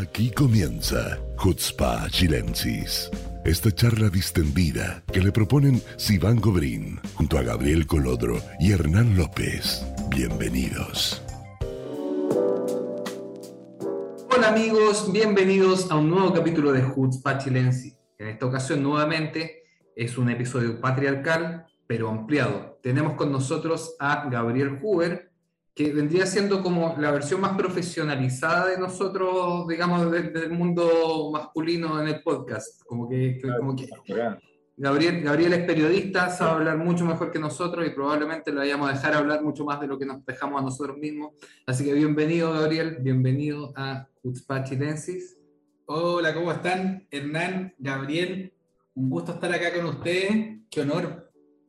Aquí comienza Hutzpa Chilensis. Esta charla distendida que le proponen Sivan Gobrín junto a Gabriel Colodro y Hernán López. Bienvenidos. Hola amigos, bienvenidos a un nuevo capítulo de Hutzpa Chilensis. En esta ocasión nuevamente es un episodio patriarcal, pero ampliado. Tenemos con nosotros a Gabriel Huber, que vendría siendo como la versión más profesionalizada de nosotros, digamos, del, mundo masculino en el podcast. Como que, como que Gabriel, Gabriel es periodista, sabe hablar mucho mejor que nosotros y probablemente le vayamos a dejar hablar mucho más de lo que nos dejamos a nosotros mismos. Así que bienvenido, Gabriel, bienvenido a Utspa Chilensis. Hola, ¿cómo están? Hernán, Gabriel, un gusto estar acá con ustedes. Qué honor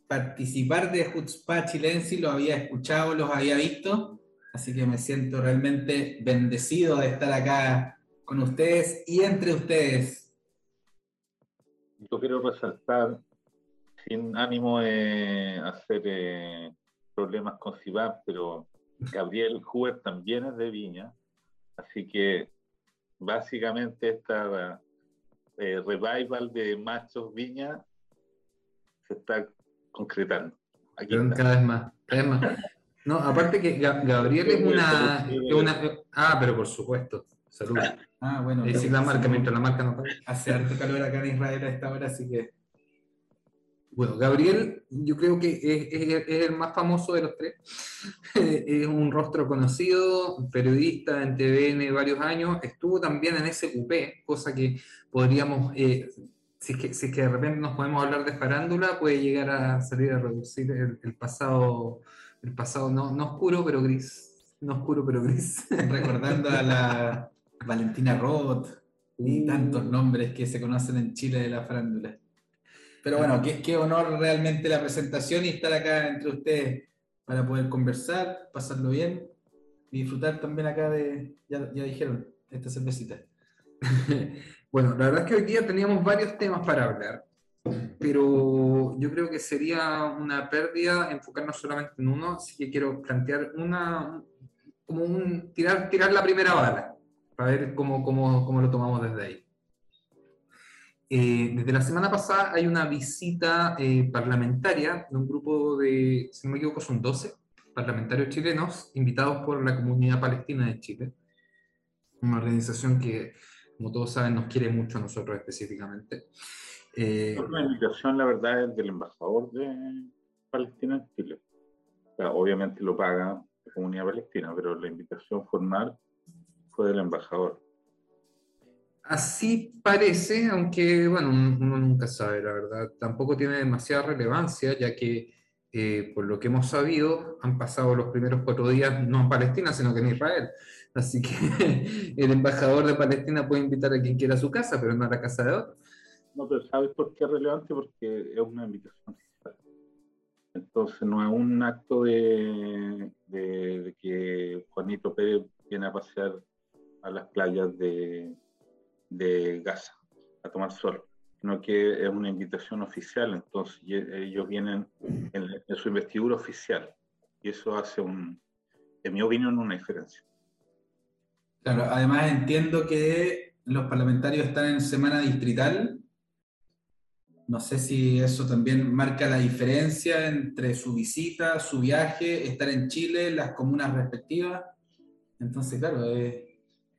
participar de Jutzpah Chilensis, lo había escuchado, los había visto, así que me siento realmente bendecido de estar acá con ustedes y entre ustedes. Yo quiero resaltar, sin ánimo de hacer eh, problemas con Sivan, pero Gabriel Huber también es de Viña, así que básicamente esta eh, revival de machos Viña se está concretando. cada vez más, cada vez más. No, aparte que Gabriel es una, Ah, pero por supuesto. Saludos. Ah, bueno. Es la marca, mientras la marca no Hace harto calor acá en Israel a esta hora, así que. Bueno, Gabriel, yo creo que es, es, el más famoso de los tres. es un rostro conocido, periodista en TVN varios años. Estuvo también en SQP, cosa que podríamos eh, si es, que, si que de repente nos podemos hablar de farándula, puede llegar a salir a reducir el, pasado, el pasado no, no, oscuro, pero gris. No oscuro, pero gris. Recordando a la Valentina Roth y uh. tantos nombres que se conocen en Chile de la farándula. Pero bueno, qué, qué honor realmente la presentación y estar acá entre ustedes para poder conversar, pasarlo bien y disfrutar también acá de, ya, ya dijeron, esta cervecita. Bueno, la verdad es que hoy día teníamos varios temas para hablar, pero yo creo que sería una pérdida enfocarnos solamente en uno, así que quiero plantear una, como un, tirar, tirar la primera bala, para ver cómo, cómo, cómo lo tomamos desde ahí. Eh, desde la semana pasada hay una visita eh, parlamentaria de un grupo de, si no me equivoco, son 12 parlamentarios chilenos invitados por la comunidad palestina de Chile, una organización que como todos saben, nos quiere mucho a nosotros específicamente. Eh, la invitación, la verdad, es del embajador de Palestina en Chile. obviamente lo paga la comunidad palestina, pero la invitación formal fue del embajador. Así parece, aunque bueno, uno nunca sabe, la verdad. Tampoco tiene demasiada relevancia, ya que eh, por lo que hemos sabido, han pasado los primeros cuatro días no en Palestina, sino que en Israel. Así que el embajador de Palestina puede invitar a quien quiera a su casa, pero no a la casa de otro. No, pero ¿sabes por qué es relevante? Porque es una invitación Entonces no es un acto de, que Juanito Pérez viene a pasear a las playas de, de Gaza a tomar sol, sino que es una invitación oficial, entonces ellos vienen en, en su investidura oficial y eso hace un, en mi opinión, una diferencia. Claro, además entiendo que los parlamentarios están en semana distrital. No sé si eso también marca la diferencia entre su visita, su viaje, estar en Chile, las comunas respectivas. Entonces, claro, es,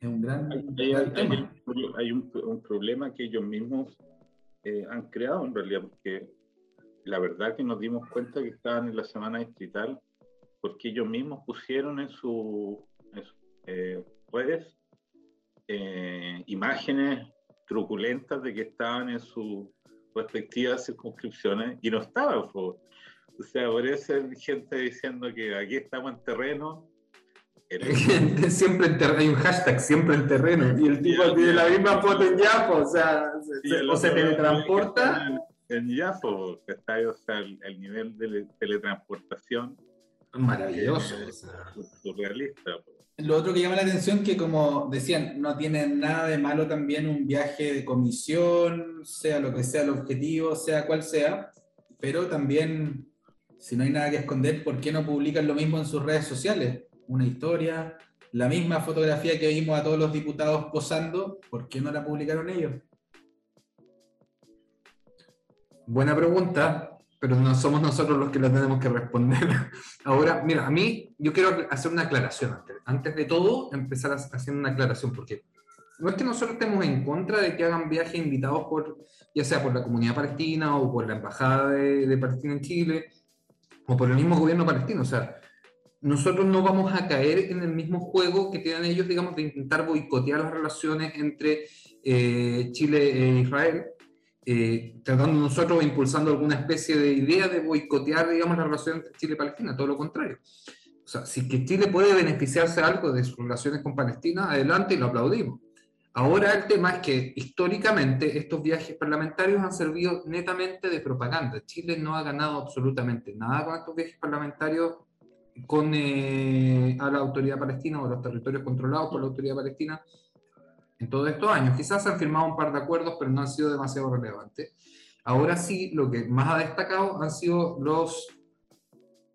un gran, hay, tema. Hay, un, problema que ellos mismos eh, han creado en realidad, porque la verdad que nos dimos cuenta que estaban en la semana distrital porque ellos mismos pusieron en su, eh, redes eh, imágenes truculentas de que estaban en sus respectivas circunscripciones y no estaban. O sea, por hay gente diciendo que aquí estamos en terreno. siempre en terreno, hay un hashtag, siempre en terreno. Y el tipo tiene la misma foto en Yafo, o sea, o se teletransporta. En, Yafo, o sea, el, nivel de teletransportación. Maravilloso. Surrealista. Lo otro que llama la atención que, como decían, no tiene nada de malo también un viaje de comisión, sea lo que sea el objetivo, sea cual sea, pero también, si no hay nada que esconder, ¿por qué no publican lo mismo en sus redes sociales? Una historia, la misma fotografía que vimos a todos los diputados posando, ¿por qué no la publicaron ellos? Buena pregunta, pero no somos nosotros los que la tenemos que responder. Ahora, mira, a mí yo quiero hacer una aclaración antes. Antes de todo, empezar haciendo una aclaración, porque no es que nosotros estemos en contra de que hagan viajes invitados por, ya sea por la comunidad palestina o por la embajada de, de Palestina en Chile o por el mismo gobierno palestino. O sea, nosotros no vamos a caer en el mismo juego que tienen ellos, digamos, de intentar boicotear las relaciones entre eh, Chile e Israel, eh, tratando nosotros impulsando alguna especie de idea de boicotear, digamos, la relación entre Chile y Palestina, todo lo contrario. O sea, si que Chile puede beneficiarse algo de sus relaciones con Palestina, adelante y lo aplaudimos. Ahora el tema es que históricamente estos viajes parlamentarios han servido netamente de propaganda. Chile no ha ganado absolutamente nada con estos viajes parlamentarios con, eh, la autoridad palestina o los territorios controlados por la autoridad palestina en todos estos años. Quizás se han firmado un par de acuerdos, pero no han sido demasiado relevantes. Ahora sí, lo que más ha destacado han sido los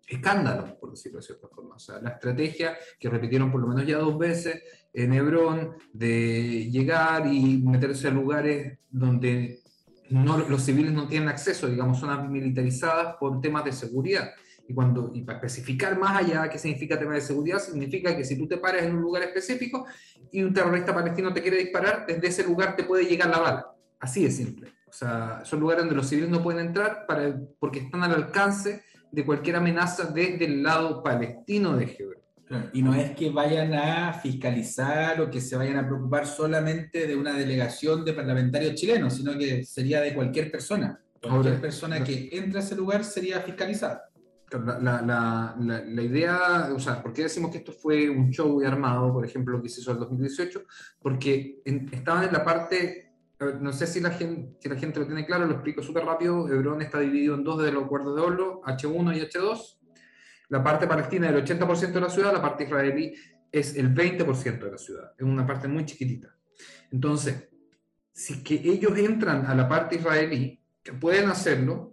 escándalos, por decirlo de cierta forma. O sea, la estrategia que repitieron por lo menos ya dos veces en Hebrón de llegar y meterse a lugares donde no, los civiles no tienen acceso, digamos, zonas militarizadas por temas de seguridad. Y, cuando, y para especificar más allá qué significa tema de seguridad, significa que si tú te paras en un lugar específico y un terrorista palestino te quiere disparar, desde ese lugar te puede llegar la bala. Así de simple. O sea, son lugares donde los civiles no pueden entrar para, porque están al alcance de cualquier amenaza desde el lado palestino de Hebrón. Y no es que vayan a fiscalizar o que se vayan a preocupar solamente de una delegación de parlamentarios chilenos, sino que sería de cualquier persona. Cualquier persona que entre a ese lugar sería fiscalizada. La, la, la, la, idea, o sea, ¿por qué decimos que esto fue un show armado, por ejemplo, lo que se hizo en 2018? Porque en, estaban en la parte, no sé si la, gente, si la gente lo tiene claro, lo explico súper rápido, Hebrón está dividido en dos de los acuerdos de Oslo, H1 y H2, la parte palestina es el 80% de la ciudad, la parte israelí es el 20% de la ciudad. Es una parte muy chiquitita. Entonces, si que ellos entran a la parte israelí, que pueden hacerlo,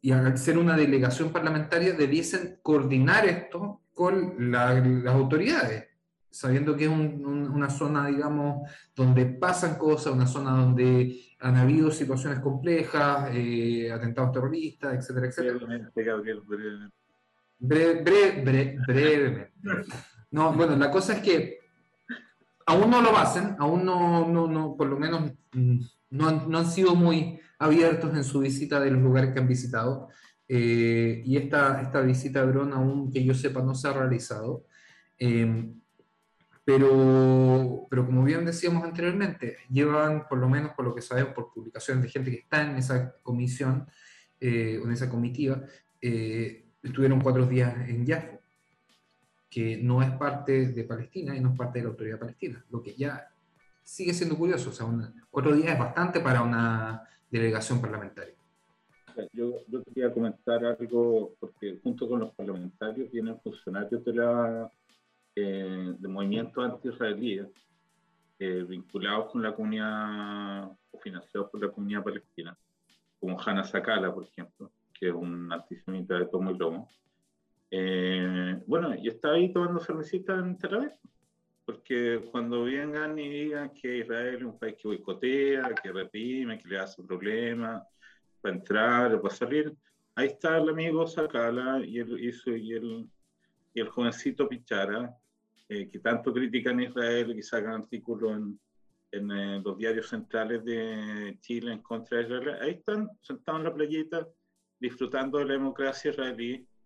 y al ser una delegación parlamentaria, debiesen coordinar esto con las autoridades, sabiendo que es una zona, digamos, donde pasan cosas, una zona donde han habido situaciones complejas, eh, atentados terroristas, etcétera, etcétera. Breve, breve, brevemente. No, bueno, la cosa es que aún no lo hacen, aún no, no, no por lo menos mm, no han, no han, sido muy abiertos en su visita de los lugares que han visitado. Eh, y esta, esta visita a Bron, aún que yo sepa, no se ha realizado. Eh, pero, pero como bien decíamos anteriormente, llevan, por lo menos por lo que sabemos, por publicaciones de gente que está en esa comisión, eh, en esa comitiva, eh, estuvieron cuatro días en Yafo, que no es parte de Palestina y no es parte de la autoridad palestina, lo que ya sigue siendo curioso. O sea, cuatro días es bastante para una delegación parlamentaria. Yo, quería comentar algo, porque junto con los parlamentarios vienen funcionarios de la eh, de movimientos anti-israelíes eh, vinculados con la comunidad o financiados por la comunidad palestina, como Hanna Sakala, por ejemplo que es un antisemita de tomo y lomo. Eh, bueno, y está ahí tomando cervecita en Tel Aviv, porque cuando vengan y digan que Israel es un país que boicotea, que reprime, que le hace problemas para entrar o para salir, ahí está el amigo Sakala y el, y, y el, y el jovencito Pichara, eh, que tanto critican a Israel y sacan artículos en, en eh, los diarios centrales de Chile en contra de Israel. Ahí están, sentados en la playita, disfrutando de la democracia israelí.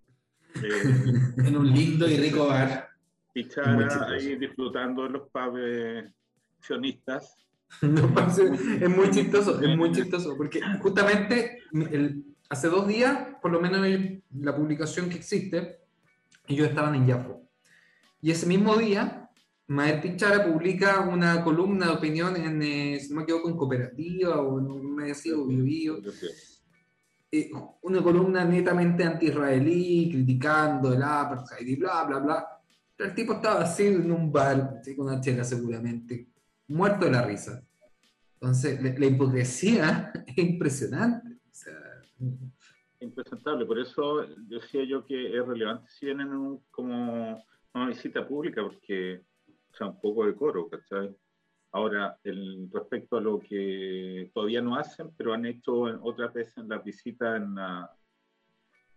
Eh, en un lindo y rico bar. Pichara ahí disfrutando de los pubs sionistas. es muy chistoso, es muy chistoso, porque justamente el, hace dos días, por lo menos en la publicación que existe, ellos estaban en Yafo. Y ese mismo día, Maer Pichara publica una columna de opinión en, eh, si no me equivoco, en Cooperativa o en un medio Bio eh, una columna netamente anti-israelí, criticando el apartheid y bla, bla, bla. El tipo estaba así en un bar, con una chela seguramente, muerto de la risa. Entonces, la, hipocresía es impresionante. O sea, Impresentable, por eso decía yo que es relevante si vienen como una visita pública, porque o sea, un poco de coro, ¿cachai? Ahora, el, respecto a lo que todavía no hacen, pero han hecho otras veces en las visitas en la,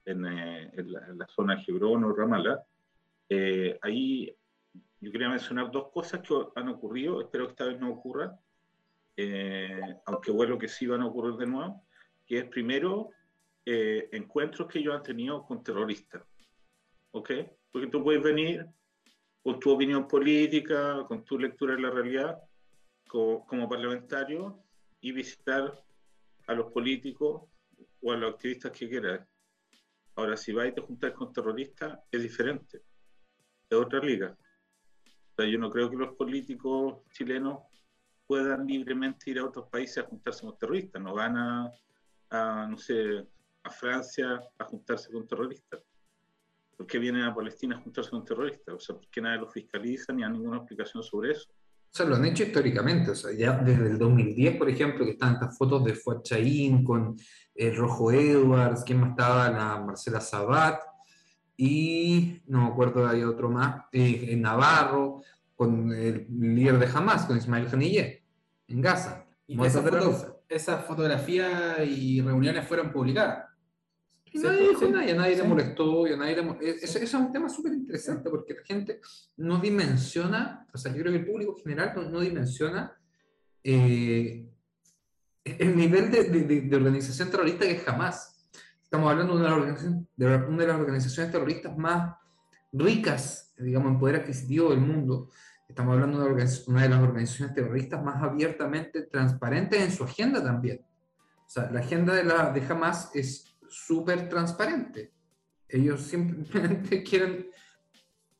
en, eh, la, zona de Hebrón o Ramallah, eh, ahí yo quería mencionar dos cosas que han ocurrido, espero que esta vez no ocurra, eh, aunque bueno que sí van a ocurrir de nuevo, que es primero encuentros que ellos han tenido con terroristas, ¿ok? Porque tú puedes venir con tu opinión política, con tu lectura de la realidad, como, parlamentario y visitar a los políticos o a los activistas que quieras. Ahora, si vais a juntar con terroristas, es diferente, es otra liga. O sea, yo no creo que los políticos chilenos puedan libremente ir a otros países a juntarse con terroristas, no van a, a no sé, a Francia a juntarse con terroristas. ¿Por qué vienen a Palestina a juntarse con terroristas? O sea, ¿por qué nadie lo fiscaliza ni hay ninguna explicación sobre eso? O sea, lo han hecho históricamente, o sea, ya desde el 2010, por ejemplo, que están estas fotos de Fuad Chaín con el Rojo Edwards, ¿quién más estaba? La Marcela Sabat, y no me acuerdo, hay otro más, eh, en Navarro, con el líder de Hamas, con Ismael Haniyeh, en Gaza. Y esas fotografías y reuniones fueron publicadas. Y nadie dijo nada, nadie le molestó, y nadie le Eso, es un tema súper interesante porque la gente no dimensiona, o sea, yo creo que el público general no, dimensiona eh, el nivel de, de, organización terrorista que jamás. Estamos hablando de una, de una de las organizaciones terroristas más ricas, digamos, en poder adquisitivo del mundo. Estamos hablando de una de las organizaciones terroristas más abiertamente transparentes en su agenda también. O sea, la agenda de, la, de Hamas es súper transparente. Ellos simplemente quieren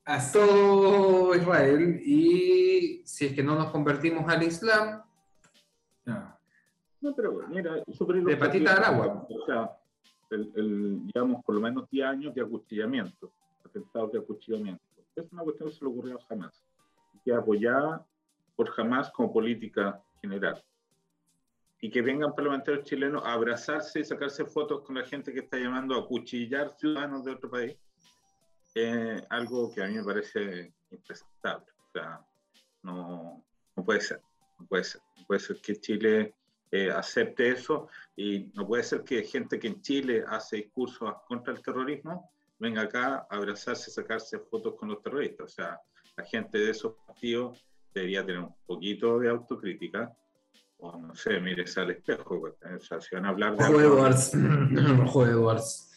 a todo Israel y si es que no nos convertimos al Islam. No, pero mira, de patita al agua. O sea, el, digamos, por lo menos 10 años de acuchillamiento, atentados de acuchillamiento. Es una cuestión que se le ocurrió jamás, que apoyada por jamás como política general y que vengan parlamentarios chilenos a abrazarse y sacarse fotos con la gente que está llamando a cuchillar ciudadanos de otro país, eh, algo que a mí me parece impresentable. O sea, no, no puede ser, no puede ser. No puede ser que Chile eh, acepte eso. Y no puede ser que gente que en Chile hace discursos contra el terrorismo venga acá a abrazarse sacarse fotos con los terroristas. O sea, la gente de esos partidos debería tener un poquito de autocrítica. O no sé, mires al espejo, o sea, si van a hablar de... Rojo Edwards, Rojo Edwards.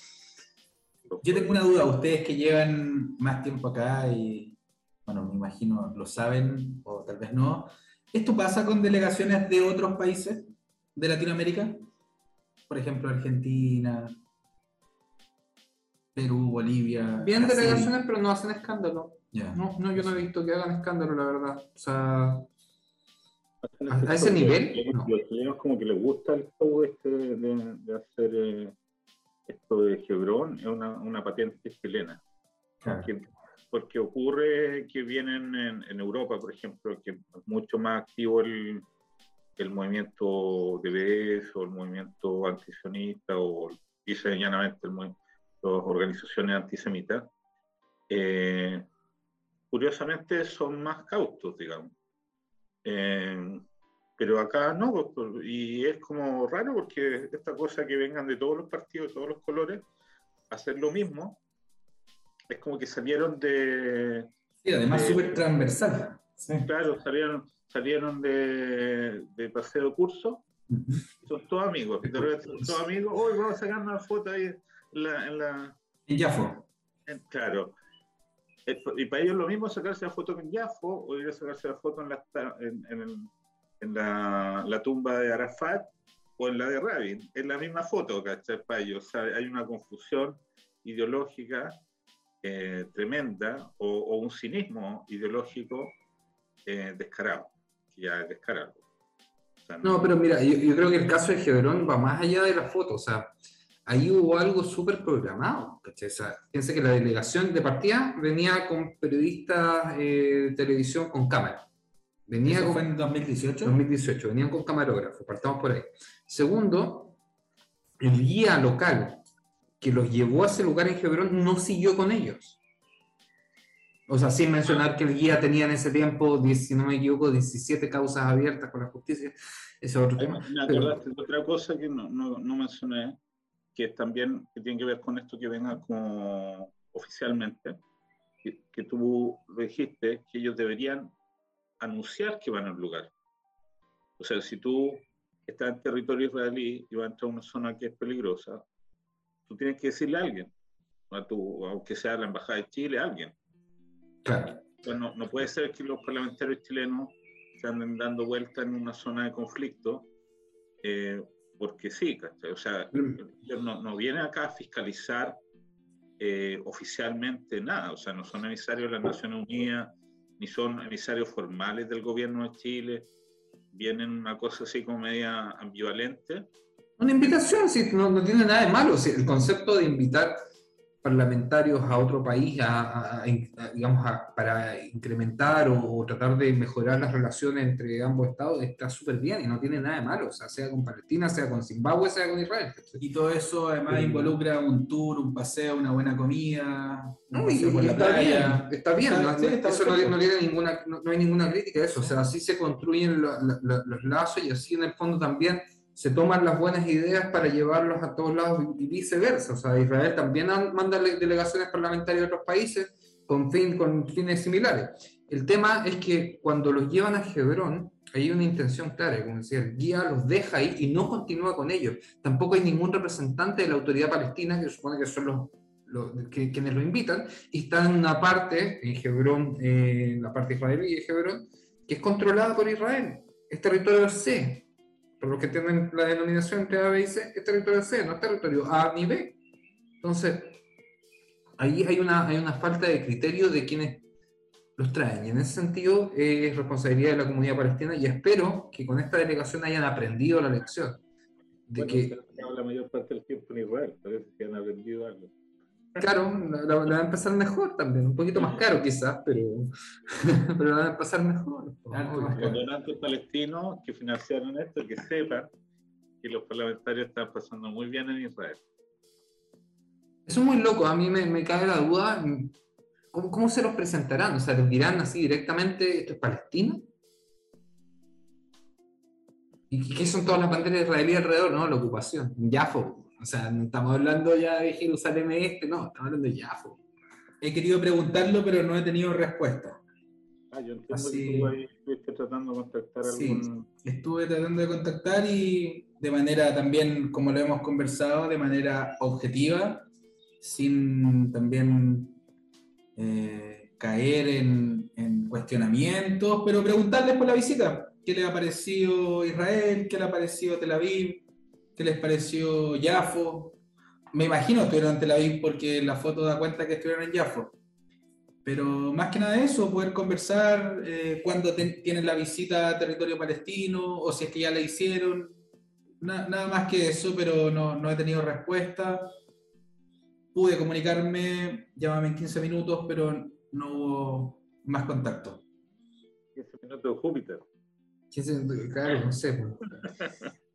Yo tengo una duda, ustedes que llevan más tiempo acá y, bueno, me imagino lo saben o tal vez no, ¿esto pasa con delegaciones de otros países de Latinoamérica? Por ejemplo, Argentina, Perú, Bolivia. Bien delegaciones, pero no hacen escándalo. No, no, yo no he visto que hagan escándalo, la verdad. O sea, a, ese nivel. Los chilenos como que les gusta el show este de, hacer eh, esto de Hebrón, es una, una patente chilena. Porque, ocurre que vienen en, Europa, por ejemplo, que es mucho más activo el, el movimiento de BS o el movimiento antisionista o dice llanamente las organizaciones antisemitas. Eh, curiosamente son más cautos, digamos. Eh, pero acá no, pues, y es como raro porque esta cosa que vengan de todos los partidos, de todos los colores, a hacer lo mismo, es como que salieron de... Sí, además súper transversal. Claro, salieron, salieron de, de paseo curso, son todos amigos, son todos amigos, hoy vamos a sacar una foto ahí en la... En, la, Jafo. claro, y para ellos lo mismo sacarse la foto con Jafo o ir a sacarse la foto en la, en, la, tumba de Arafat o en la de Rabin. Es la misma foto, ¿cachai? Para ellos. hay una confusión ideológica eh, tremenda o, un cinismo ideológico eh, descarado, ya es descarado. no, pero mira, yo, yo, creo que el caso de Hebrón va más allá de la foto. O sea, ahí hubo algo súper programado. ¿cachai? O que la delegación de partida venía con periodistas eh, de televisión con cámara. Venía ¿Eso fue en 2018? 2018, venían con camarógrafo, partamos por ahí. Segundo, el guía local que los llevó a ese lugar en Hebrón no siguió con ellos. O sea, sin mencionar que el guía tenía en ese tiempo, si no me equivoco, 17 causas abiertas con la justicia. Ese otro tema. Me acordaste de otra cosa que no, no, no mencioné, que también que tiene que ver con esto que venga como oficialmente, que, que tú dijiste que ellos deberían anunciar que van al lugar. O sea, si tú estás en territorio israelí y vas a entrar a una zona que es peligrosa, tú tienes que decirle a alguien, a tu, aunque sea la Embajada de Chile, a alguien. Claro. no, no, puede ser que los parlamentarios chilenos se anden dando vueltas en una zona de conflicto, eh, porque sí, O sea, ellos no, no vienen acá a fiscalizar eh, oficialmente nada, o sea, no son emisarios de las Naciones Unidas, ni son emisarios formales del gobierno de Chile, vienen una cosa así como media ambivalente. Una invitación, sí, no, no tiene nada de malo. el concepto de invitar parlamentarios a otro país a, digamos, para incrementar o, tratar de mejorar las relaciones entre ambos estados está súper bien y no tiene nada de malo, o sea, sea con Palestina, sea con Zimbabue, sea con Israel. Y todo eso además involucra un tour, un paseo, una buena comida. No, y, está, bien, está bien, no, eso no, tiene ninguna, no, hay ninguna crítica a eso, o sea, así se construyen los lazos y así en el fondo también se toman las buenas ideas para llevarlos a todos lados y viceversa. O sea, Israel también manda delegaciones parlamentarias a otros países con, fin, con fines similares. El tema es que cuando los llevan a Hebrón, hay una intención clara, como decía, el guía los deja ahí y no continúa con ellos. Tampoco hay ningún representante de la autoridad palestina, que supone que son los, que, quienes lo invitan, y están en una parte, en Hebrón, eh, en la parte israelí de Hebrón, que es controlada por Israel. Es territorio C, por los que tienen la denominación entre A, B y C, es territorio C, no es territorio A ni B. Entonces, ahí hay una, hay una falta de criterio de quienes los traen. Y en ese sentido es responsabilidad de la comunidad palestina y espero que con esta delegación hayan aprendido la lección. De que, la mayor parte del tiempo en Israel, parece que han aprendido algo. Claro, la, va a empezar mejor también, un poquito más caro quizás, pero, pero la va a empezar mejor. Los donantes palestinos que financiaron esto, que sepan que los parlamentarios están pasando muy bien en Israel. Eso es muy loco, a mí me, me cae la duda, ¿cómo, ¿cómo, se los presentarán? O sea, ¿les dirán así directamente, esto es Palestina? ¿Y qué son todas las banderas israelíes alrededor? No, la ocupación, Jafo. O sea, no estamos hablando ya de Jerusalén Este, no, estamos hablando de Jafo. He querido preguntarlo, pero no he tenido respuesta. Ah, yo entiendo Así... que estuviste tratando de contactar a sí, Estuve tratando de contactar y de manera también, como lo hemos conversado, de manera objetiva, sin también eh, caer en, en, cuestionamientos, pero preguntarles por la visita. ¿Qué le ha parecido Israel? ¿Qué le ha parecido Tel Aviv? ¿Qué les pareció Jafo? Me imagino que estuvieron en Tel Aviv porque la foto da cuenta que estuvieron en Jafo. Pero más que nada eso, poder conversar eh, cuando tienen la visita a territorio palestino o si es que ya la hicieron. nada más que eso, pero no, no he tenido respuesta. Pude comunicarme, llámame en 15 minutos, pero no hubo más contacto. 15 minutos de Júpiter. 15, claro, no sé.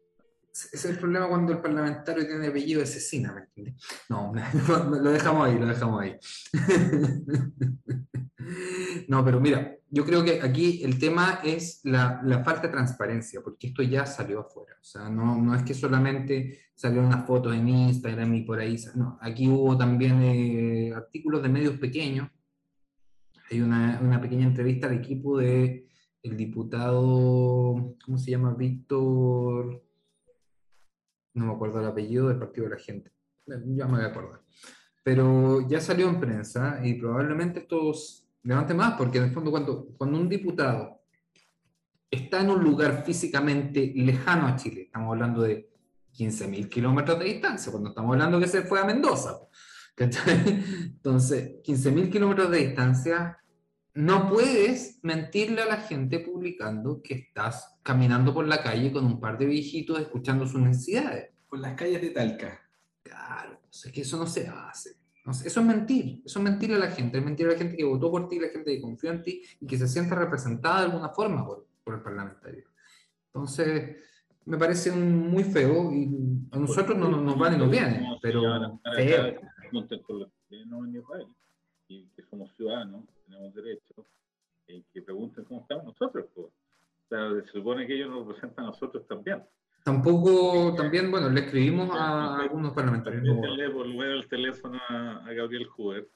Es el problema cuando el parlamentario tiene apellido de asesina, ¿me entiendes? No, lo dejamos ahí, lo dejamos ahí. No, pero mira, yo creo que aquí el tema es la, la, falta de transparencia, porque esto ya salió afuera. O sea, no, no es que solamente salieron unas fotos en Instagram y por ahí. No, aquí hubo también eh, artículos de medios pequeños. Hay una, una pequeña entrevista al equipo de el diputado, ¿cómo se llama? Víctor no me acuerdo el apellido del Partido de la Gente, ya me voy a acordar. Pero ya salió en prensa y probablemente esto levante más, porque en el fondo cuando, cuando un diputado está en un lugar físicamente lejano a Chile, estamos hablando de 15.000 kilómetros de distancia, cuando estamos hablando que se fue a Mendoza. Entonces, 15.000 kilómetros de distancia no puedes mentirle a la gente publicando que estás caminando por la calle con un par de viejitos escuchando sus necesidades. Por las calles de Talca. Claro, es que eso no se hace. eso es mentir, eso es mentirle a la gente, es mentir a la gente que votó por ti, la gente que confió en ti y que se sienta representada de alguna forma por, el parlamentario. Entonces, me parece muy feo y a nosotros no, nos van y nos vienen, pero feo. Y que somos ciudadanos tenemos derecho, y que pregunten cómo estamos nosotros. Pues. O sea, se supone que ellos nos representan a nosotros también. Tampoco, también, bueno, le escribimos a algunos parlamentarios. Le por el teléfono a, a Gabriel Huber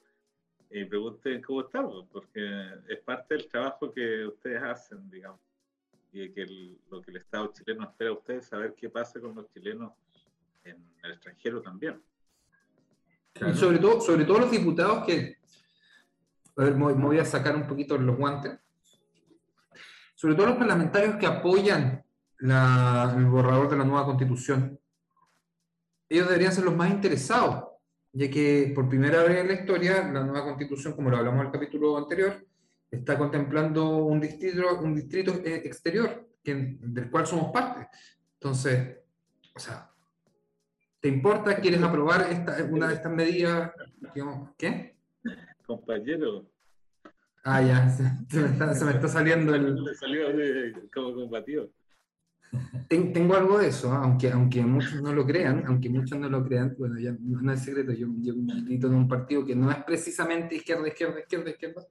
y pregunten cómo estamos, porque es parte del trabajo que ustedes hacen, digamos, y que lo que el Estado chileno espera a ustedes, saber qué pasa con los chilenos en el extranjero también. Y sobre todo, sobre todo los diputados que, a ver, me voy a sacar un poquito los guantes, sobre todo los parlamentarios que apoyan el borrador de la nueva constitución, ellos deberían ser los más interesados ya que por primera vez en la historia, la nueva constitución, como lo hablamos en el capítulo anterior, está contemplando un distrito, un distrito eh, exterior del cual somos parte. Entonces, o sea, ¿te importa? ¿Quieres aprobar esta, una de estas medidas? ¿Qué? Compañero. Ah, ya, se, me, está, se me está saliendo el... Le salió como. Tengo algo de eso, ¿ah? aunque, aunque muchos no lo crean, aunque muchos no lo crean, bueno, ya no es secreto, yo, yo milito en un partido que no es precisamente izquierda, izquierda, izquierda, izquierda,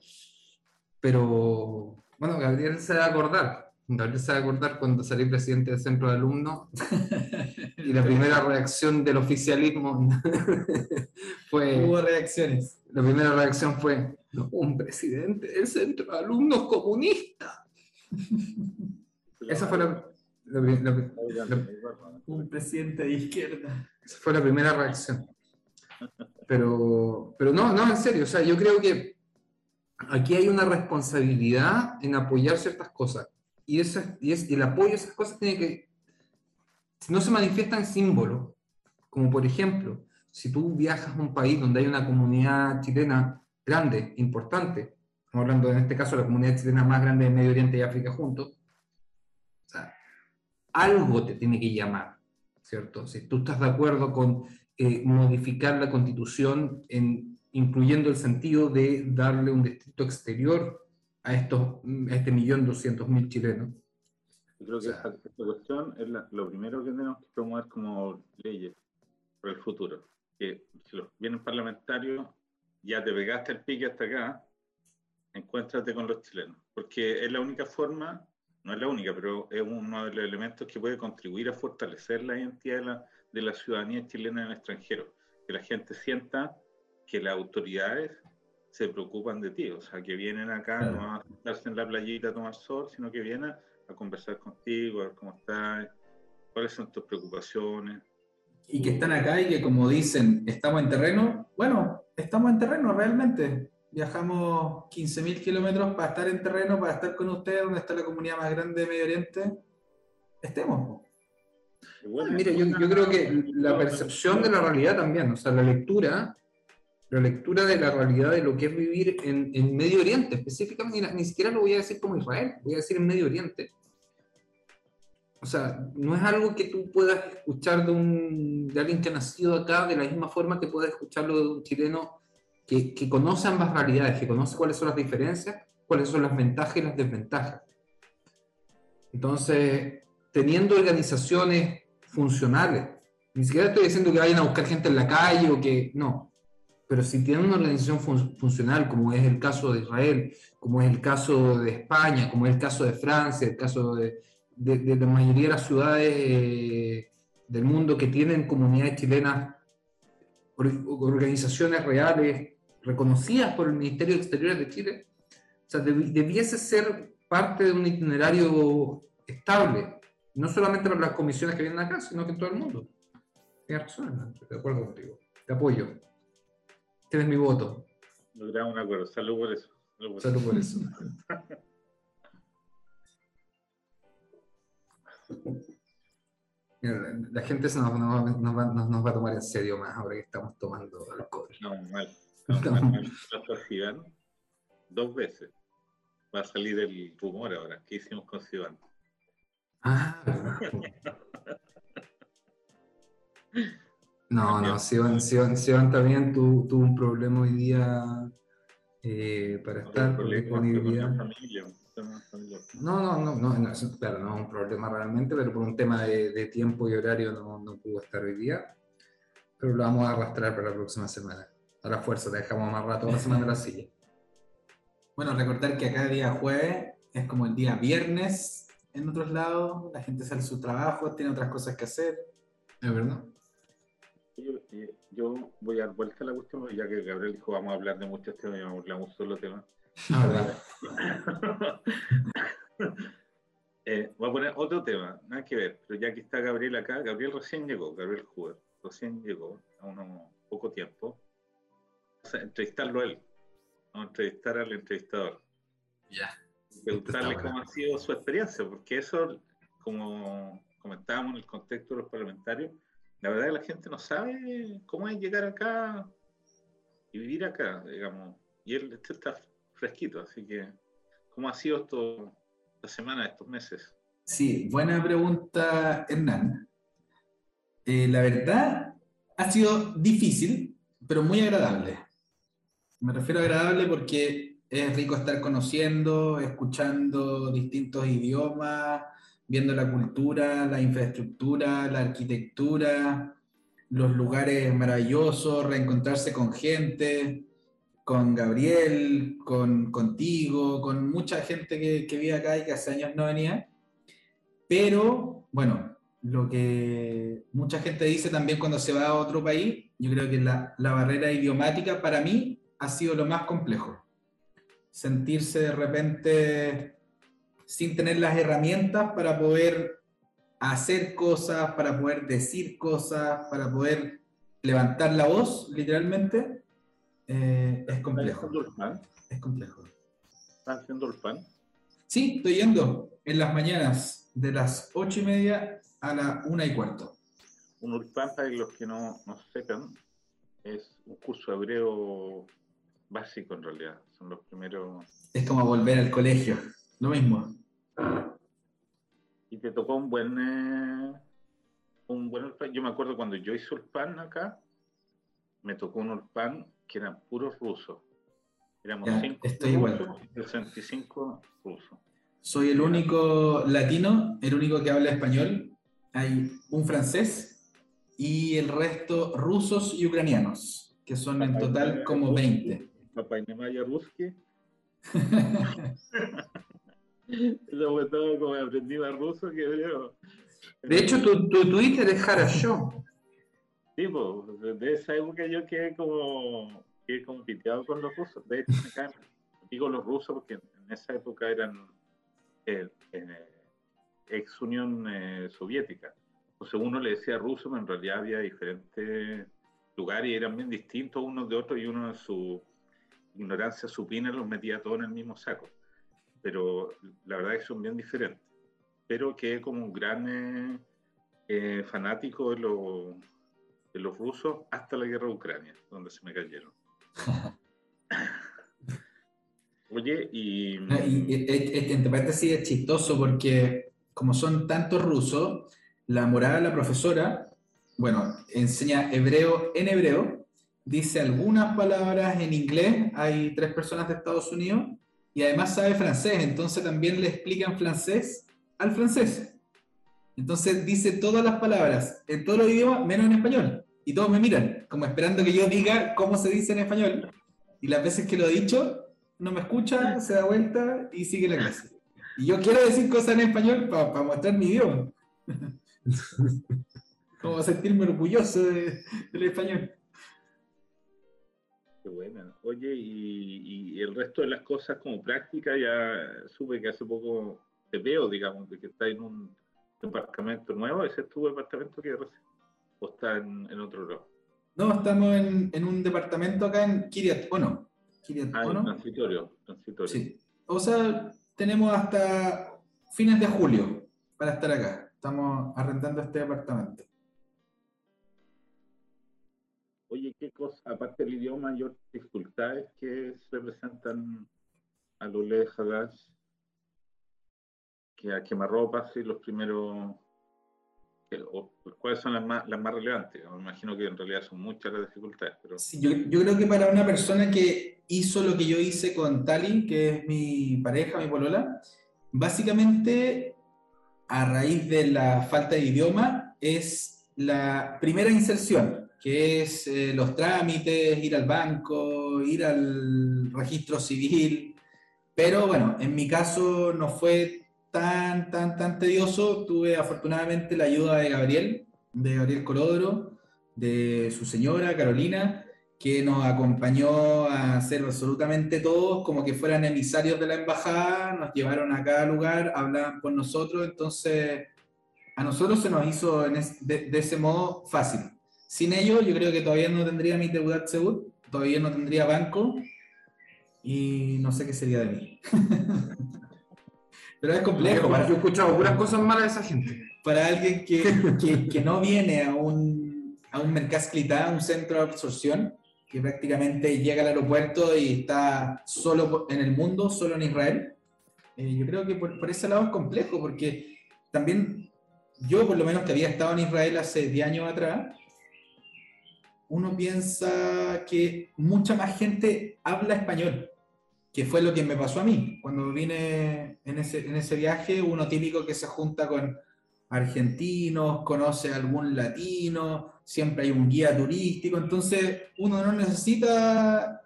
pero bueno, Gabriel se va a acordar, Gabriel se va a acordar cuando salí presidente del centro de alumnos y la primera reacción del oficialismo fue... Hubo reacciones. La primera reacción fue, un presidente del centro de alumnos comunista. Esa fue la, un presidente de izquierda. Esa fue la primera reacción. Pero, pero no, no, en serio, o sea, yo creo que aquí hay una responsabilidad en apoyar ciertas cosas. Y, y, es, el apoyo a esas cosas tiene que, si no se manifiesta en símbolos, como por ejemplo, si tú viajas a un país donde hay una comunidad chilena grande, importante, estamos hablando en este caso de la comunidad chilena más grande de Medio Oriente y África juntos, o sea, algo te tiene que llamar, ¿cierto? Si tú estás de acuerdo con eh, modificar la constitución, en, incluyendo el sentido de darle un distrito exterior a, estos, a este millón doscientos mil chilenos. Yo creo que esta, cuestión es lo primero que tenemos que promover como leyes para el futuro. Que si los vienen parlamentarios, ya te pegaste el pique hasta acá, encuéntrate con los chilenos. Porque es la única forma no es la única, pero es uno de los elementos que puede contribuir a fortalecer la identidad de la, de la ciudadanía chilena en el extranjero. Que la gente sienta que las autoridades se preocupan de ti, o sea, que vienen acá no a sentarse en la playita a tomar sol, sino que vienen a conversar contigo, a ver cómo estás, cuáles son tus preocupaciones. Y que están acá y que como dicen, estamos en terreno, bueno, estamos en terreno realmente. Viajamos 15.000 kilómetros para estar en terreno, para estar con ustedes, donde está la comunidad más grande de Medio Oriente, estemos. Mira, yo, yo, creo que la percepción de la realidad también, o sea, la lectura, la lectura de la realidad de lo que es vivir en, en Medio Oriente, específicamente, ni, siquiera lo voy a decir como Israel, voy a decir en Medio Oriente. O sea, no es algo que tú puedas escuchar de, un, de alguien que ha nacido acá de la misma forma que puedas escucharlo de un chileno que, conoce ambas realidades, que conoce cuáles son las diferencias, cuáles son las ventajas y las desventajas. Entonces, teniendo organizaciones funcionales, ni siquiera estoy diciendo que vayan a buscar gente en la calle o que no, pero si tienen una organización funcional, como es el caso de Israel, como es el caso de España, como es el caso de Francia, el caso de, de, la mayoría de las ciudades eh, del mundo que tienen comunidades chilenas, organizaciones reales reconocidas por el Ministerio de Exteriores de Chile, o sea, debiese ser parte de un itinerario estable, no solamente para las comisiones que vienen acá, sino que en todo el mundo. Tienes razón, de acuerdo contigo. Te apoyo. Tienes mi voto. Logramos un acuerdo. Salud por eso. Salud por eso. la gente se nos, nos, va a tomar en serio más ahora que estamos tomando alcohol. No, mal. dos veces. Va a salir el rumor ahora. ¿Qué hicimos con Sivan? Ah, No, no, Sivan, Sivan, también tuvo, un problema hoy día eh, para estar con disponibilidad. No, no, no, no, no, claro, no es un problema realmente, pero por un tema de, de tiempo y horario no, no, pudo estar hoy día. Pero lo vamos a arrastrar para la próxima semana a la fuerza, te dejamos más rato una semana en la silla. Bueno, recordar que acá día jueves es como el día viernes en otros lados, la gente sale a su trabajo, tiene otras cosas que hacer. ¿Es verdad? Yo, yo voy a dar vuelta a la cuestión, ya que Gabriel dijo vamos a hablar de muchos temas y vamos a hablar de un solo tema. Ah. Eh, voy a poner otro tema, nada que ver, pero ya que está Gabriel acá, Gabriel recién llegó, Gabriel Huber, recién llegó, a unos poco tiempo. O sea, entrevistarlo a él, no entrevistar al entrevistador. Ya. Preguntarle Está cómo ha sido su experiencia, porque eso, como comentábamos en el contexto de los parlamentarios, la verdad que la gente no sabe cómo es llegar acá y vivir acá, digamos. Y él este está fresquito, así que, ¿cómo ha sido esto, esta semana, estos meses? Sí, buena pregunta, Hernán. Eh, la verdad, ha sido difícil, pero muy agradable. Me refiero agradable porque es rico estar conociendo, escuchando distintos idiomas, viendo la cultura, la infraestructura, la arquitectura, los lugares maravillosos, reencontrarse con gente, con Gabriel, con, contigo, con mucha gente que, que vive acá y que hace años no venía. Pero, bueno, lo que mucha gente dice también cuando se va a otro país, yo creo que la, la barrera idiomática para mí ha sido lo más complejo. Sentirse de repente sin tener las herramientas para poder hacer cosas, para poder decir cosas, para poder levantar la voz, literalmente, eh, es ¿Estás complejo. Es complejo. ¿Estás haciendo el pan? Sí, estoy yendo en las mañanas de las ocho y media a la una y cuarto. Un Urpan, para los que no, no sepan, es un curso hebreo básico en realidad. Son los primeros. Es como volver al colegio, lo mismo. Y te tocó un buen. eh, un buen. Yo me acuerdo cuando yo hice Urpan acá, me tocó un Urpan que eran puros rusos. Éramos Ya, cinco estoy igual. rusos y 65 rusos. Soy el único latino, el único que habla español. Hay un francés y el resto rusos y ucranianos, que son en total como 20. Papá Ruski. Como aprendí más ruso que hebreo. De hecho, tu, tu Twitter es Harashow. Sí, pues, desde esa época yo quedé como, quedé como piteado con los rusos. De hecho, me caen- digo los rusos porque en esa época eran eh, eh, ex Unión eh, Soviética. Entonces uno le decía ruso, pero en realidad había diferentes lugares y eran bien distintos unos de otros y uno en su ignorancia supina los metía todos en el mismo saco. Pero la verdad es que son bien diferentes. Pero quedé como un gran eh, eh, fanático de los de los rusos hasta la guerra de Ucrania, donde se me cayeron. Oye, y, Y, y- y- entre paréntesis es chistoso porque como son tantos rusos, la morada de la profesora, bueno, enseña hebreo en hebreo, dice algunas palabras en inglés, hay tres personas de Estados Unidos, y además sabe francés, entonces también le explican francés al francés. Entonces dice todas las palabras en todos los idiomas, menos en español. Y todos me miran, como esperando que yo diga cómo se dice en español. Y las veces que lo he dicho, no me escucha, se da vuelta y sigue la clase. Y yo quiero decir cosas en español para mostrar mi idioma. como sentirme orgulloso de- del español. Qué buena. Oye, y, y el resto de las cosas como práctica, ya supe que hace poco te veo, digamos, de que está en un departamento nuevo. ¿Ese es tu departamento que recién? ¿O está en, en otro lado? No, estamos en, en un departamento acá en Kiryat Ono. Kiryat Ah, Ono. transitorio. transitorio. Sí. O sea, tenemos hasta fines de julio para estar acá. Estamos arrendando este departamento. Oye, ¿qué cosa, aparte del idioma, hay otras dificultades que se presentan a lo lejos que a quemarropas y los primeros, ¿cuáles son las más, las más relevantes? Me imagino que en realidad son muchas las dificultades, pero Sí, yo, yo creo que para una persona que hizo lo que yo hice con Tali, que es mi pareja, mi polola, básicamente a raíz de la falta de idioma es la primera inserción, que es eh, los trámites, ir al banco, ir al registro civil, Pero bueno, en mi caso no fue tan, tan, tan tedioso. Tuve afortunadamente la ayuda de Gabriel, de Gabriel Colodro, de su señora Carolina, que nos acompañó a hacer absolutamente todos como que fueran emisarios de la embajada, nos llevaron a cada lugar, hablaban con nosotros, entonces a nosotros se nos hizo de, ese modo fácil. Sin ello, yo creo que todavía no tendría mi Teudat Seud, todavía no tendría banco y no sé qué sería de mí. Pero es complejo. Para, yo he escuchado puras cosas malas de esa gente. Para alguien que, que, que no viene a un, a un a un centro de absorción, que prácticamente llega al aeropuerto y está solo en el mundo, solo en Israel. Eh, yo creo que por, por, ese lado es complejo, porque también yo, por lo menos que había estado en Israel hace 10 años atrás, uno piensa que mucha más gente habla español, que fue lo que me pasó a mí. Cuando vine en ese, en ese viaje, uno típico que se junta con argentinos, conoce a algún latino, siempre hay un guía turístico, entonces uno no necesita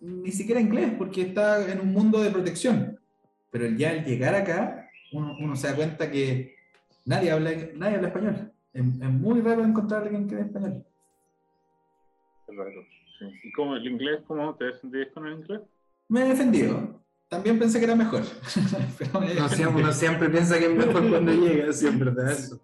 ni siquiera inglés porque está en un mundo de protección. Pero ya al llegar acá, uno, se da cuenta que nadie habla, nadie habla español. Es, es muy raro encontrar a alguien que hable español. ¿Y cómo el inglés? ¿Cómo te defendías con el inglés? Me he defendido. También pensé que era mejor. no, siempre, uno siempre piensa que es mejor cuando llega, siempre, ¿verdad? Eso.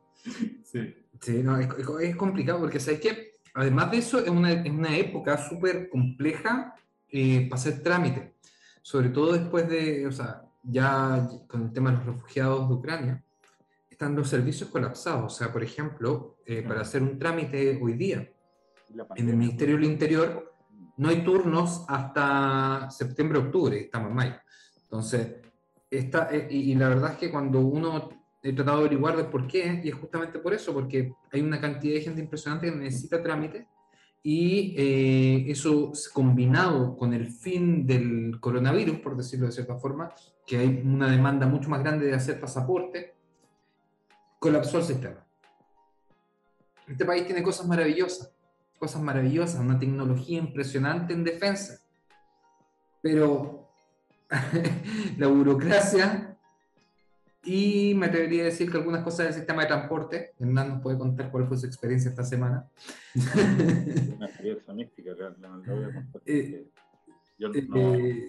Sí. Sí, no, es, es, complicado porque sabes que además de eso es una, es una época súper compleja eh, para hacer trámite, sobre todo después de, o sea, ya con el tema de los refugiados de Ucrania, están los servicios colapsados. O sea, por ejemplo, eh, para hacer un trámite hoy día, en el Ministerio del Interior no hay turnos hasta septiembre-octubre, estamos en mayo. Entonces, esta, eh, y, la verdad es que cuando uno he tratado de averiguar de por qué, y es justamente por eso, porque hay una cantidad de gente impresionante que necesita trámite, y eh, eso combinado con el fin del coronavirus, por decirlo de cierta forma, que hay una demanda mucho más grande de hacer pasaporte, colapsó el sistema. Este país tiene cosas maravillosas, cosas maravillosas, una tecnología impresionante en defensa. Pero la burocracia y me atrevería a decir que algunas cosas del sistema de transporte, Hernán nos puede contar cuál fue su experiencia esta semana. Una experiencia mística,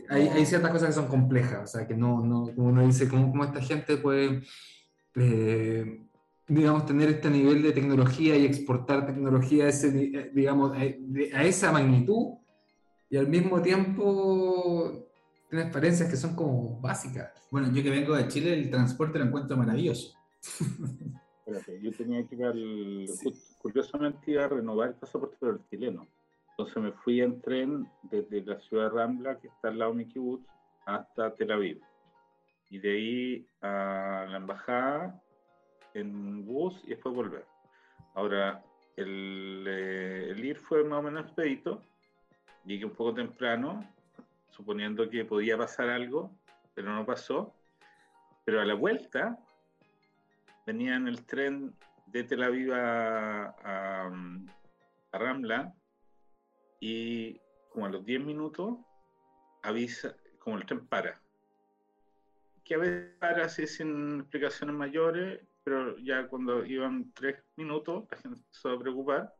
hay, ciertas cosas que son complejas, o sea, que no, no como uno dice, ¿cómo, cómo esta gente puede eh, digamos, tener este nivel de tecnología y exportar tecnología a, ese, eh, digamos, a, esa magnitud y al mismo tiempo tener experiencias que son como básicas. Bueno, yo que vengo de Chile, el transporte lo encuentro maravilloso. yo tenía que ir al, curiosamente iba a renovar el pasaporte pero el chileno. Entonces me fui en tren desde la ciudad de Rambla, que está al lado de mi kibutz, hasta Tel Aviv. Y de ahí a la embajada en bus y después volver. Ahora, el, eh, el ir fue más o menos expedito. Llegué un poco temprano, suponiendo que podía pasar algo, pero no pasó. Pero a la vuelta, venía en el tren de Tel Aviv a, a, a Ramla y como a los 10 minutos avisa, como el tren para. Que a veces para así sin explicaciones mayores pero ya cuando iban tres minutos, la gente empezó a preocupar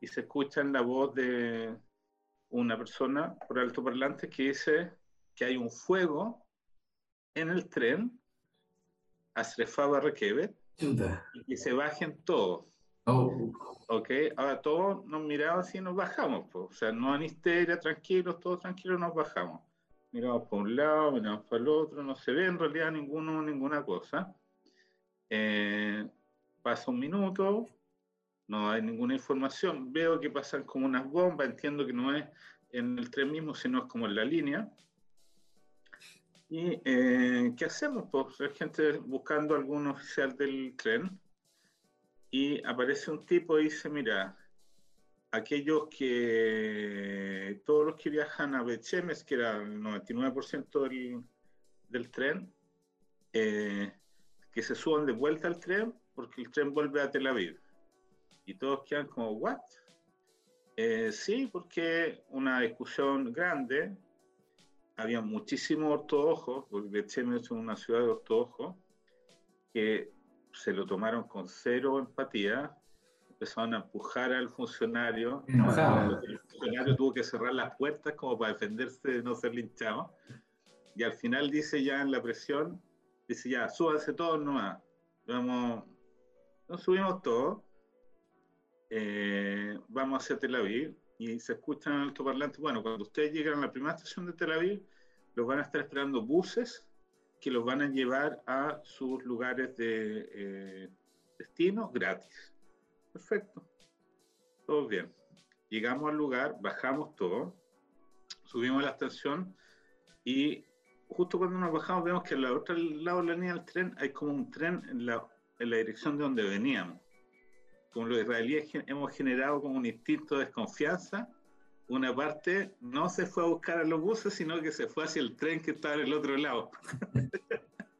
y se escucha en la voz de una persona por alto parlante que dice que hay un fuego en el tren a Srefaba Rekevet y que se bajen todos. Oh. Ok, ahora todos nos miramos y nos bajamos, o sea, no en histeria, tranquilos, todos tranquilos, nos bajamos. Miramos por un lado, miramos para el otro, no se ve en realidad ninguno, ninguna cosa. Eh, pasa un minuto, no hay ninguna información, veo que pasan como unas bombas, entiendo que no es en el tren mismo, sino es como en la línea. ¿Y eh, qué hacemos? Pues hay gente buscando algún oficial del tren y aparece un tipo y dice, mira, aquellos que, todos los que viajan a Bechemes, que era el 99% del, del tren, eh, que se suban de vuelta al tren porque el tren vuelve a Tel Aviv. Y todos quedan como, ¿what? Eh, sí, porque una discusión grande había muchísimos ortodoxos, porque Becheme es una ciudad de ortodoxos, que se lo tomaron con cero empatía, empezaron a empujar al funcionario. El funcionario tuvo que cerrar las puertas como para defenderse de no ser linchado. Y al final dice ya en la presión, dice ya, súbanse todos nomás. Vamos, nos subimos todos. Eh, vamos hacia Tel Aviv y se escuchan en el altoparlante. Bueno, cuando ustedes llegan a la primera estación de Tel Aviv, los van a estar esperando buses que los van a llevar a sus lugares de eh, destino gratis. Perfecto. Todo bien. Llegamos al lugar, bajamos todo, subimos la estación y justo cuando nos bajamos vemos que al otro lado de la línea del tren hay como un tren en la, en la dirección de donde veníamos. Como los israelíes hemos generado como un instinto de desconfianza, una parte no se fue a buscar a los buses, sino que se fue hacia el tren que estaba en el otro lado.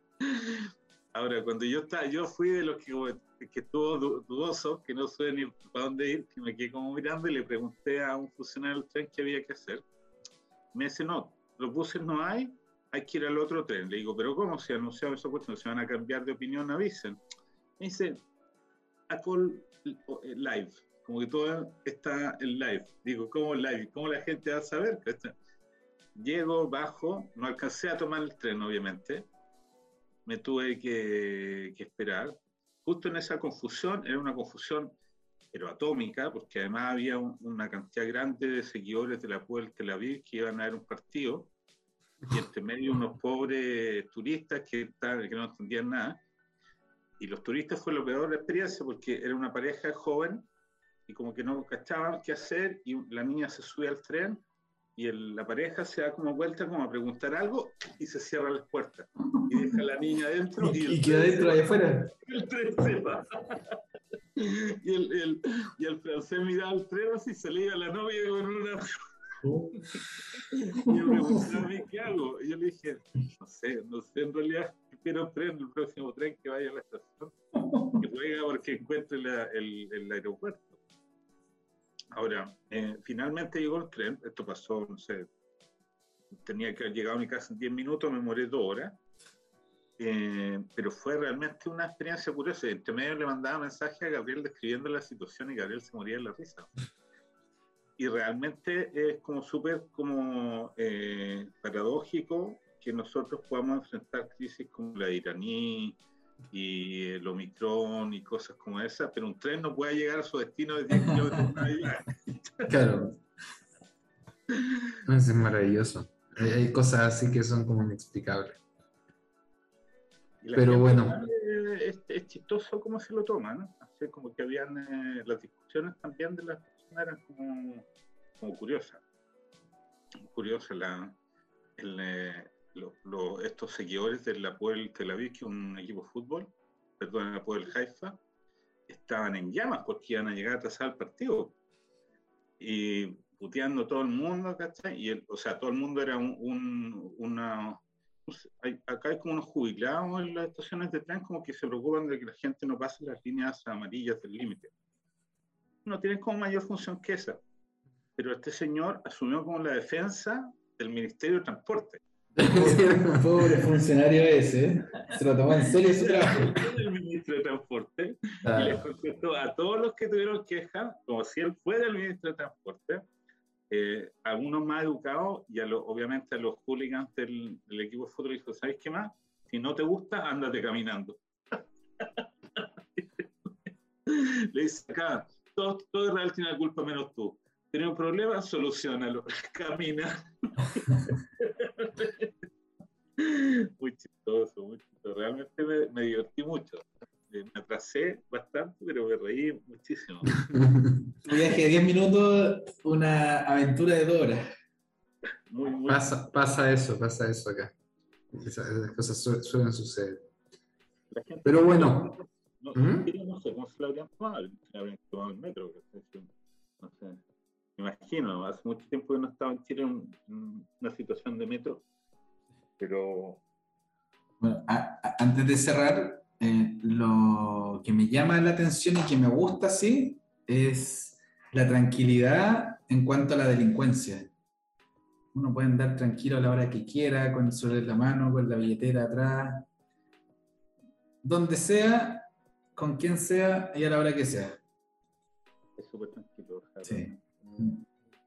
Ahora, cuando yo estaba, yo fui de los que, que estuvo dudoso, que no sé ni para dónde ir, que me quedé como mirando y le pregunté a un funcionario del tren qué había que hacer. Me dice, no, los buses no hay, hay que ir al otro tren. Le digo, pero ¿cómo se ha anunciado eso? Pues se van a cambiar de opinión, avisen. Me dice, a call live, como que todo está en live. Digo, ¿cómo live? ¿Cómo la gente va a saber? Llego, bajo, no alcancé a tomar el tren, obviamente. Me tuve que, esperar. Justo en esa confusión, era una confusión pero atómica, porque además había una cantidad grande de seguidores de la Puebla Tel Aviv que iban a ver un partido y entre medio unos pobres turistas que, que no entendían nada. Y los turistas fue lo peor de la experiencia porque era una pareja joven y como que no cachaban qué hacer y la niña se sube al tren y la pareja se da como vuelta como a preguntar algo y se cierra las puertas. Y deja a la niña adentro y, queda dentro ahí afuera. El tren se va. Y el, el, y el francés miraba al tren así iba la novia con una y yo me qué hago. Y yo le dije, no sé, no sé, en realidad espero tren, el próximo tren que vaya a la estación, que venga porque encuentre el, el, aeropuerto. Ahora, eh, finalmente llegó el tren, esto pasó, no sé, tenía que haber llegado a mi casa en 10 minutos, me moré dos horas, eh, pero fue realmente una experiencia curiosa. Entre medio le mandaba mensaje a Gabriel describiendo la situación y Gabriel se moría de la risa y realmente es como súper como eh, paradójico que nosotros podamos enfrentar crisis como la iraní y el Omicron y cosas como esas, pero un tren no puede llegar a su destino de 10 kilómetros Claro. es maravilloso. Hay, cosas así que son como inexplicables. Pero bueno. Es, chistoso cómo se lo toman, Así como que habían eh, las discusiones también de las eran como, como curiosas. Curiosa la, eh, estos seguidores del Apoel Tel Aviv, que es un equipo de fútbol, perdón, el Apoel Haifa, estaban en llamas porque iban a llegar a atrasar el partido. Y puteando todo el mundo, ¿cachai? Y el, o sea, todo el mundo era un, una... acá hay como unos jubilados en las estaciones de tren como que se preocupan de que la gente no pase las líneas amarillas del límite no tienen como mayor función que esa. Pero este señor asumió como la defensa del Ministerio de Transporte. Pobre funcionario ese, se lo tomó en serio su trabajo. El ministro de Transporte y les contestó a todos los que tuvieron quejas, como si él fuera el ministro de Transporte, eh, algunos más educados y a obviamente a los hooligans del, equipo de fútbol dijo, ¿sabes qué más? Si no te gusta, ándate caminando. Le dice acá, todo, todo Israel tiene la culpa menos tú. Tiene un problema, solucionalo. Camina. muy chistoso, muy chistoso. Realmente me, divertí mucho. Eh, me atrasé bastante, pero me reí muchísimo. Un viaje de 10 minutos, una aventura de dos horas. Pasa, pasa eso, pasa eso acá. Esas cosas suelen suceder. Pero bueno, no estaba en Chile en, una situación de metro, pero... Bueno, antes de cerrar, eh, lo que me llama la atención y que me gusta, sí, es la tranquilidad en cuanto a la delincuencia. Uno puede andar tranquilo a la hora que quiera, con el sol en la mano, con la billetera atrás. Donde sea, con quien sea y a la hora que sea. Es súper tranquilo. Sí. mm,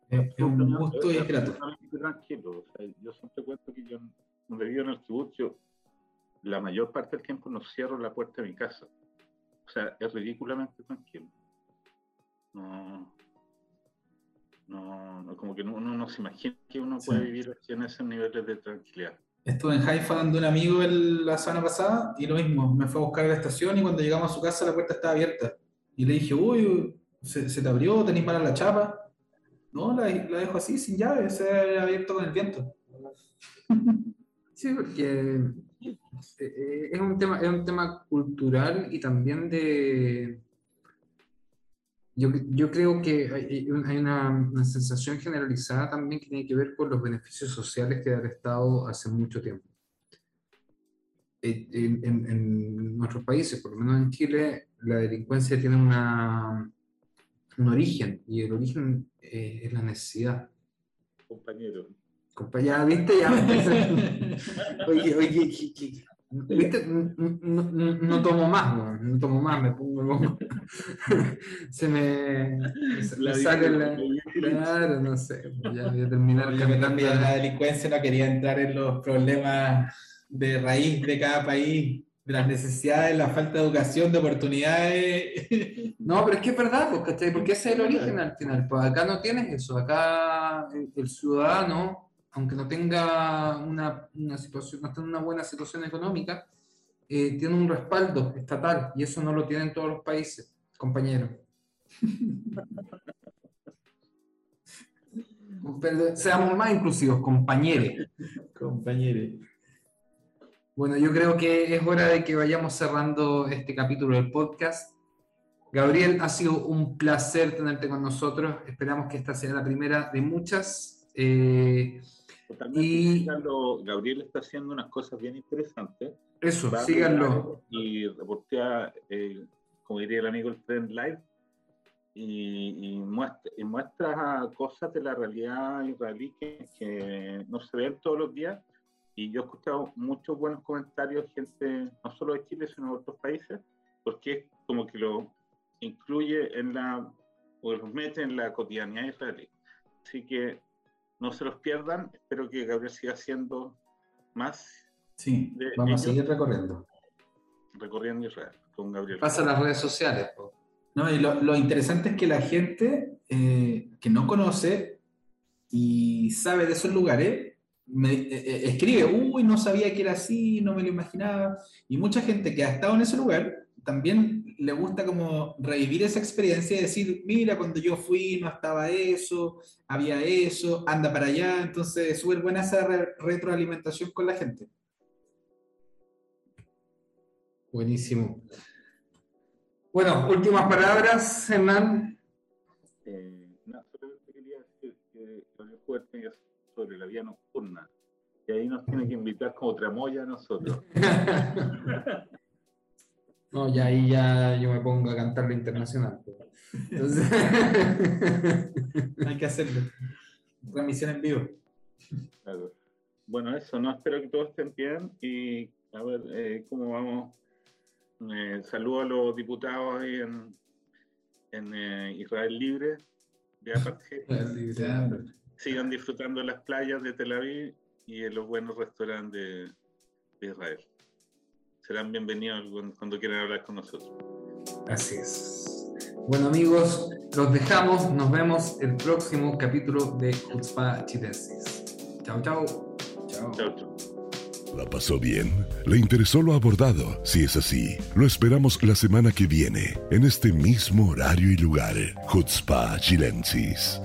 Es, es un gusto y es grato. tranquilo. O sea, yo siempre cuento que yo, donde vivo en el kibutz, la mayor parte del tiempo no cierro la puerta de mi casa. O sea, es ridículamente tranquilo. No, no, no, como que no- uno no se imagina que uno puede Sí. vivir así en esos niveles de tranquilidad. Estuve en Haifa dando un amigo el- la semana pasada y lo mismo, me fue a buscar a la estación y cuando llegamos a su casa la puerta estaba abierta. Y le dije, uy, ¿se, se te abrió? ¿Tenés mala la chapa? No, la, la dejo así, sin llave, se ha abierto con el viento. Sí, porque eh, es un tema, es un tema cultural y también de... Yo, yo creo que hay, hay una, una sensación generalizada también que tiene que ver con los beneficios sociales que da el Estado hace mucho tiempo. Eh, En, en- en nuestros países, por lo menos en Chile, la delincuencia tiene una, un origen y el origen eh, es la necesidad. Compañero. Compa, ya, ¿viste? Ya Oye, oye, que- ¿viste? No, no- no- tomo más, no, no tomo más, me pongo, me pongo- se me, se me sale la... Claro, no sé, ya voy a terminar caminando. la delincuencia no quería entrar en los problemas de raíz de cada país, de las necesidades, la falta de educación, de oportunidades. No, pero es que es verdad, pues, ¿cachai? Porque ese es el origen al final. Pues acá no tienes eso, acá el, el ciudadano, aunque no tenga una, una situación, no esté en una buena situación económica, eh, tiene un respaldo estatal y eso no lo tienen todos los países, compañero. Seamos más inclusivos, compañeros. Compañeros. Bueno, yo creo que es hora de que vayamos cerrando este capítulo del podcast. Gabriel, ha sido un placer tenerte con nosotros. Esperamos que esta sea la primera de muchas. Eh, Y- Gabriel está haciendo unas cosas bien interesantes. eso, Va síganlo. Y reportea, eh, como diría el amigo, el Trend Live. Y, y muestra, y muestra cosas de la realidad israelí que, que no se ven todos los días. Y yo he escuchado muchos buenos comentarios, gente no solo de Chile, sino de otros países, porque es como que lo incluye en la, o los mete en la cotidianidad israelí. Así que no se los pierdan. Espero que Gabriel siga haciendo más Sí, de vamos a ellos seguir recorriendo. recorriendo Israel con Gabriel. Pasa a las redes sociales. po. No, y lo, lo interesante es que la gente eh, que no conoce y sabe de esos lugares me eh, eh, escribe, uy, no sabía que era así, no me lo imaginaba. Y mucha gente que ha estado en ese lugar también le gusta como revivir esa experiencia y decir, mira, cuando yo fui no estaba eso, había eso, anda para allá. Entonces es súper buena esa re- retroalimentación con la gente. Buenísimo. Bueno, últimas palabras, Hernán. Eh, nada, solamente quería decir que sobre la vía nocturna. Y ahí nos tiene que invitar como tramoya a nosotros. No, ya ahí ya yo me pongo a cantar la internacional. po. Entonces- Hay que hacerlo. Transmisión en vivo. Claro. Bueno, eso, no espero que todos estén bien y a ver eh, cómo vamos. Eh, saludo a los diputados ahí en, en eh, Israel Libre de Apartheid. Sigan disfrutando de las playas de Tel Aviv y en los buenos restaurantes de, de Israel. Serán bienvenidos cuando, cuando quieran hablar con nosotros. Así es. Bueno amigos, los dejamos. Nos vemos el próximo capítulo de Chutzpah Chilensis. Chao, chao. Chao. Chao, chao. ¿La pasó bien? ¿Le interesó lo abordado? Si es así, lo esperamos la semana que viene, en este mismo horario y lugar. Chutzpah Chilensis.